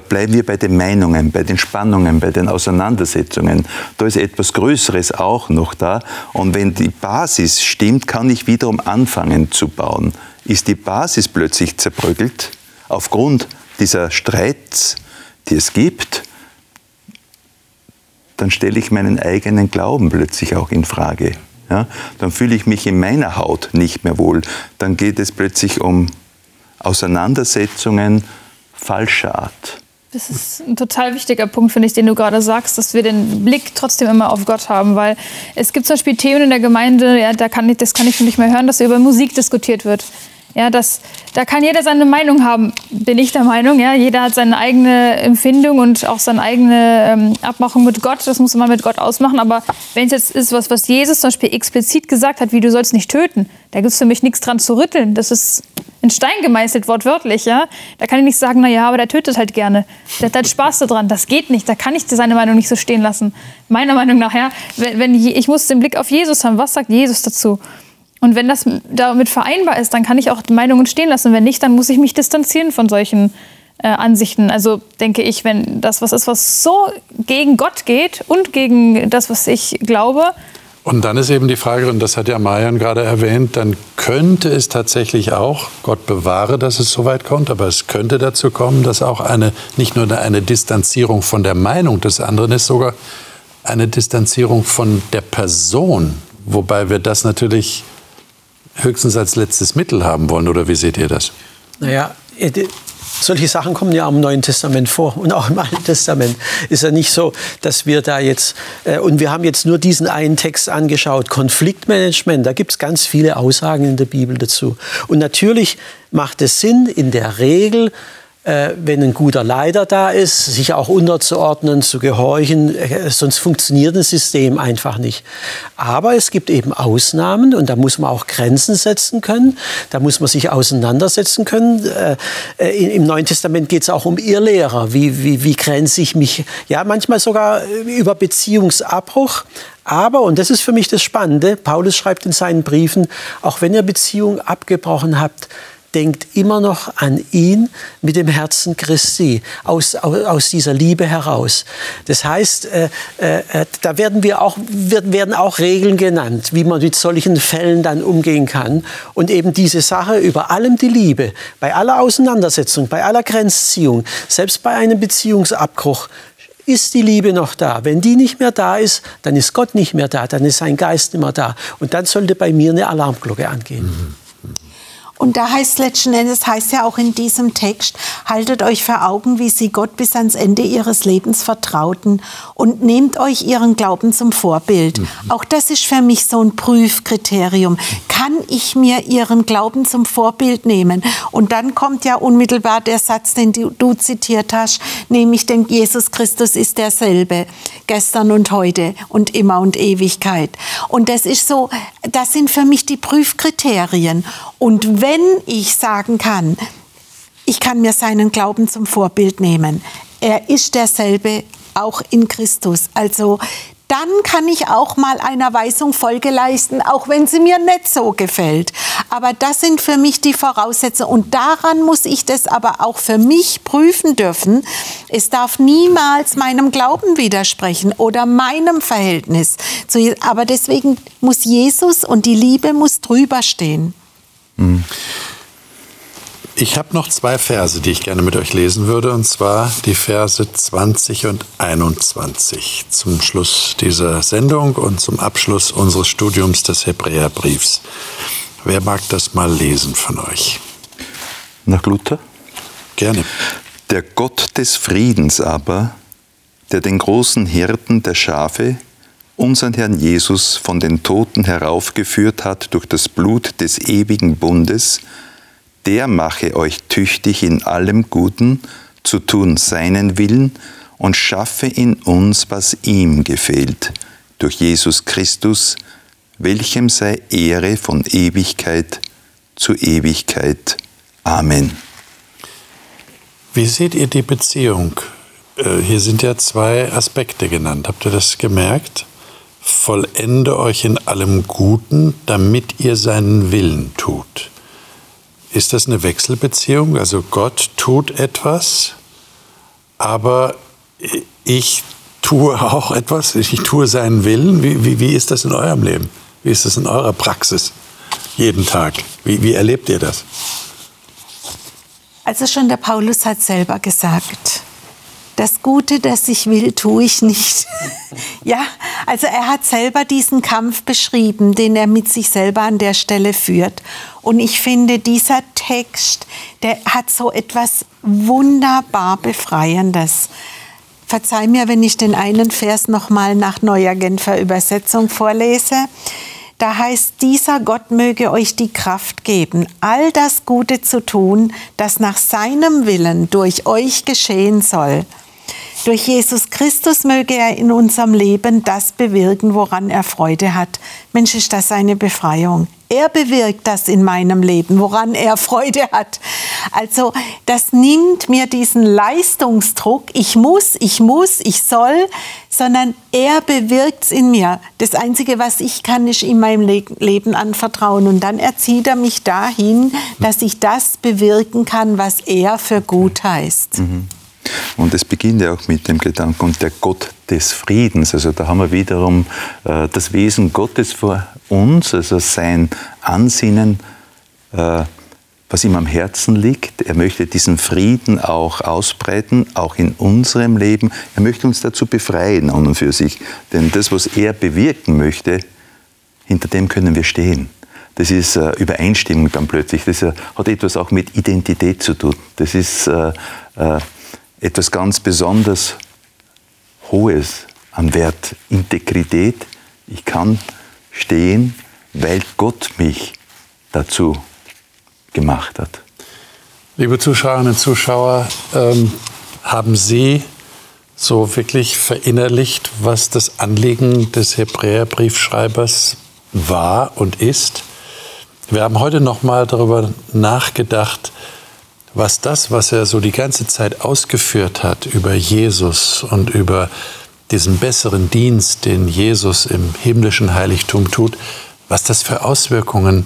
bleiben wir bei den Meinungen, bei den Spannungen, bei den Auseinandersetzungen. Da ist etwas Größeres auch noch da. Und wenn die Basis stimmt, kann ich wiederum anfangen zu bauen. Ist die Basis plötzlich zerbröckelt aufgrund dieser Streits, die es gibt, dann stelle ich meinen eigenen Glauben plötzlich auch in Frage. Ja? Dann fühle ich mich in meiner Haut nicht mehr wohl. Dann geht es plötzlich um Auseinandersetzungen, falscher Art. Das ist ein total wichtiger Punkt, finde ich, den du gerade sagst, dass wir den Blick trotzdem immer auf Gott haben, weil es gibt zum Beispiel Themen in der Gemeinde, ja, da kann ich, das kann ich nicht mehr hören, dass über Musik diskutiert wird. Ja, das, da kann jeder seine Meinung haben, bin ich der Meinung. Ja, jeder hat seine eigene Empfindung und auch seine eigene ähm, Abmachung mit Gott. Das muss man mit Gott ausmachen. Aber wenn es jetzt ist, was, was Jesus zum Beispiel explizit gesagt hat, wie du sollst nicht töten, da gibt es für mich nichts dran zu rütteln. Das ist in Stein gemeißelt, wortwörtlich. Ja? Da kann ich nicht sagen, na ja, aber der tötet halt gerne. Der hat halt Spaß daran. Das geht nicht. Da kann ich seine Meinung nicht so stehen lassen. Meiner Meinung nach, ja, wenn, wenn ich muss den Blick auf Jesus haben. Was sagt Jesus dazu? Und wenn das damit vereinbar ist, dann kann ich auch Meinungen stehen lassen. Wenn nicht, dann muss ich mich distanzieren von solchen äh, Ansichten. Also denke ich, wenn das was ist, was so gegen Gott geht und gegen das, was ich glaube. Und dann ist eben die Frage, und das hat ja Marian gerade erwähnt, dann könnte es tatsächlich auch, Gott bewahre, dass es so weit kommt, aber es könnte dazu kommen, dass auch eine, nicht nur eine Distanzierung von der Meinung des anderen ist, sogar eine Distanzierung von der Person. Wobei wir das natürlich höchstens als letztes Mittel haben wollen, oder wie seht ihr das? Naja, äh, solche Sachen kommen ja auch im Neuen Testament vor und auch im Alten Testament. Ist ja nicht so, dass wir da jetzt, äh, und wir haben jetzt nur diesen einen Text angeschaut, Konfliktmanagement, da gibt es ganz viele Aussagen in der Bibel dazu. Und natürlich macht es Sinn, in der Regel wenn ein guter Leiter da ist, sich auch unterzuordnen, zu gehorchen, äh, sonst funktioniert ein System einfach nicht. Aber es gibt eben Ausnahmen und da muss man auch Grenzen setzen können, da muss man sich auseinandersetzen können. Äh, Im Neuen Testament geht es auch um Irrlehrer, wie, wie, wie grenze ich mich, ja manchmal sogar über Beziehungsabbruch, aber, und das ist für mich das Spannende, Paulus schreibt in seinen Briefen, auch wenn ihr Beziehung abgebrochen habt, denkt immer noch an ihn mit dem Herzen Christi, aus, aus, dieser Liebe heraus. Das heißt, äh, äh, da werden, wir auch, werden auch Regeln genannt, wie man mit solchen Fällen dann umgehen kann. Und eben diese Sache über allem die Liebe, bei aller Auseinandersetzung, bei aller Grenzziehung, selbst bei einem Beziehungsabbruch, ist die Liebe noch da? Wenn die nicht mehr da ist, dann ist Gott nicht mehr da, dann ist sein Geist nicht mehr da. Und dann sollte bei mir eine Alarmglocke angehen. Mhm. Und da heißt letzten Endes, heißt ja auch in diesem Text, haltet euch vor Augen, wie sie Gott bis ans Ende ihres Lebens vertrauten und nehmt euch ihren Glauben zum Vorbild. Mhm. Auch das ist für mich so ein Prüfkriterium. Kann ich mir ihren Glauben zum Vorbild nehmen? Und dann kommt ja unmittelbar der Satz, den du, du zitiert hast, nämlich, denn Jesus Christus ist derselbe, gestern und heute und immer und Ewigkeit. Und das ist so, das sind für mich die Prüfkriterien. Und wenn ich sagen kann, ich kann mir seinen Glauben zum Vorbild nehmen, er ist derselbe auch in Christus. Also dann kann ich auch mal einer Weisung Folge leisten, auch wenn sie mir nicht so gefällt. Aber das sind für mich die Voraussetzungen und daran muss ich das aber auch für mich prüfen dürfen. Es darf niemals meinem Glauben widersprechen oder meinem Verhältnis. Aber deswegen muss Jesus und die Liebe muss drüber stehen. Mhm. Ich habe noch zwei Verse, die ich gerne mit euch lesen würde, und zwar die Verse 20 und 21 zum Schluss dieser Sendung und zum Abschluss unseres Studiums des Hebräerbriefs. Wer mag das mal lesen von euch? Nach Luther? Gerne. Der Gott des Friedens aber, der den großen Hirten der Schafe, unseren Herrn Jesus von den Toten heraufgeführt hat durch das Blut des ewigen Bundes, der mache euch tüchtig in allem Guten zu tun seinen Willen und schaffe in uns, was ihm gefällt, durch Jesus Christus, welchem sei Ehre von Ewigkeit zu Ewigkeit. Amen. Wie seht ihr die Beziehung? Äh, hier sind ja zwei Aspekte genannt. Habt ihr das gemerkt? Vollende euch in allem Guten, damit ihr seinen Willen tut. Ist das eine Wechselbeziehung? Also Gott tut etwas, aber ich tue auch etwas, ich tue seinen Willen. Wie, wie, wie ist das in eurem Leben? Wie ist das in eurer Praxis jeden Tag? Wie, wie erlebt ihr das? Also schon der Paulus hat selber gesagt, das Gute, das ich will, tue ich nicht. ja, also er hat selber diesen Kampf beschrieben, den er mit sich selber an der Stelle führt. Und ich finde, dieser Text, der hat so etwas wunderbar Befreiendes. Verzeih mir, wenn ich den einen Vers nochmal nach neuer Genfer Übersetzung vorlese. Da heißt, dieser Gott möge euch die Kraft geben, all das Gute zu tun, das nach seinem Willen durch euch geschehen soll. Durch Jesus Christus möge er in unserem Leben das bewirken, woran er Freude hat. Mensch, ist das eine Befreiung. Er bewirkt das in meinem Leben, woran er Freude hat. Also das nimmt mir diesen Leistungsdruck, ich muss, ich muss, ich soll, sondern er bewirkt es in mir. Das Einzige, was ich kann, ist ihm meinem Leben anvertrauen. Und dann erzieht er mich dahin, dass ich das bewirken kann, was er für gut heißt. Mhm. Und es beginnt ja auch mit dem Gedanken, und der Gott des Friedens. Also da haben wir wiederum äh, das Wesen Gottes vor uns, also sein Ansinnen, äh, was ihm am Herzen liegt. Er möchte diesen Frieden auch ausbreiten, auch in unserem Leben. Er möchte uns dazu befreien an und für sich. Denn das, was er bewirken möchte, hinter dem können wir stehen. Das ist äh, Übereinstimmung dann plötzlich. Das äh, hat etwas auch mit Identität zu tun. Das ist äh, äh etwas ganz besonders Hohes an Wert, Integrität. Ich kann stehen, weil Gott mich dazu gemacht hat. Liebe Zuschauerinnen und Zuschauer, ähm, haben Sie so wirklich verinnerlicht, was das Anliegen des Hebräerbriefschreibers war und ist? Wir haben heute noch mal darüber nachgedacht, was das, was er so die ganze Zeit ausgeführt hat über Jesus und über diesen besseren Dienst, den Jesus im himmlischen Heiligtum tut, was das für Auswirkungen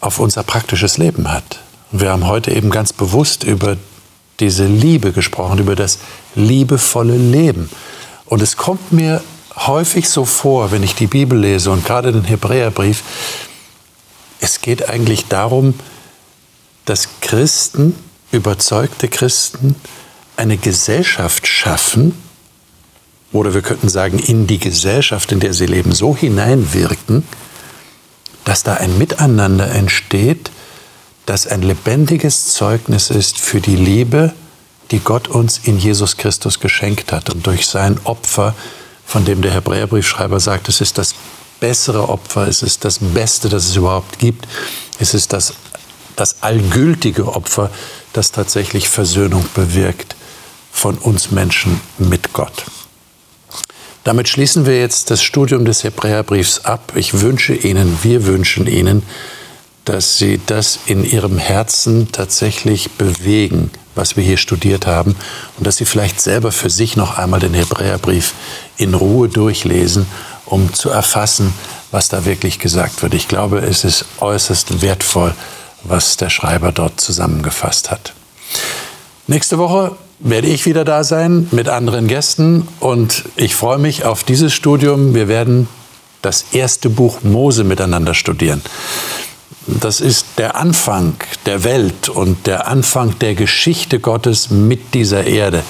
auf unser praktisches Leben hat. Wir haben heute eben ganz bewusst über diese Liebe gesprochen, über das liebevolle Leben. Und es kommt mir häufig so vor, wenn ich die Bibel lese und gerade den Hebräerbrief, es geht eigentlich darum, dass Christen überzeugte Christen eine Gesellschaft schaffen, oder wir könnten sagen, in die Gesellschaft, in der sie leben, so hineinwirken, dass da ein Miteinander entsteht, das ein lebendiges Zeugnis ist für die Liebe, die Gott uns in Jesus Christus geschenkt hat. Und durch sein Opfer, von dem der Hebräerbriefschreiber sagt, es ist das bessere Opfer, es ist das Beste, das es überhaupt gibt, es ist das, das allgültige Opfer, das tatsächlich Versöhnung bewirkt von uns Menschen mit Gott. Damit schließen wir jetzt das Studium des Hebräerbriefs ab. Ich wünsche Ihnen, wir wünschen Ihnen, dass Sie das in Ihrem Herzen tatsächlich bewegen, was wir hier studiert haben, und dass Sie vielleicht selber für sich noch einmal den Hebräerbrief in Ruhe durchlesen, um zu erfassen, was da wirklich gesagt wird. Ich glaube, es ist äußerst wertvoll, was der Schreiber dort zusammengefasst hat. Nächste Woche werde ich wieder da sein mit anderen Gästen und ich freue mich auf dieses Studium. Wir werden das erste Buch Mose miteinander studieren. Das ist der Anfang der Welt und der Anfang der Geschichte Gottes mit dieser Erde.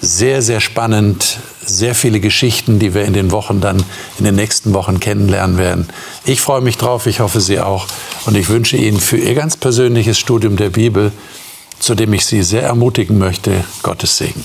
Sehr, sehr spannend, sehr viele Geschichten, die wir in den Wochen dann, in den nächsten Wochen kennenlernen werden. Ich freue mich drauf, ich hoffe Sie auch. Und ich wünsche Ihnen für Ihr ganz persönliches Studium der Bibel, zu dem ich Sie sehr ermutigen möchte, Gottes Segen.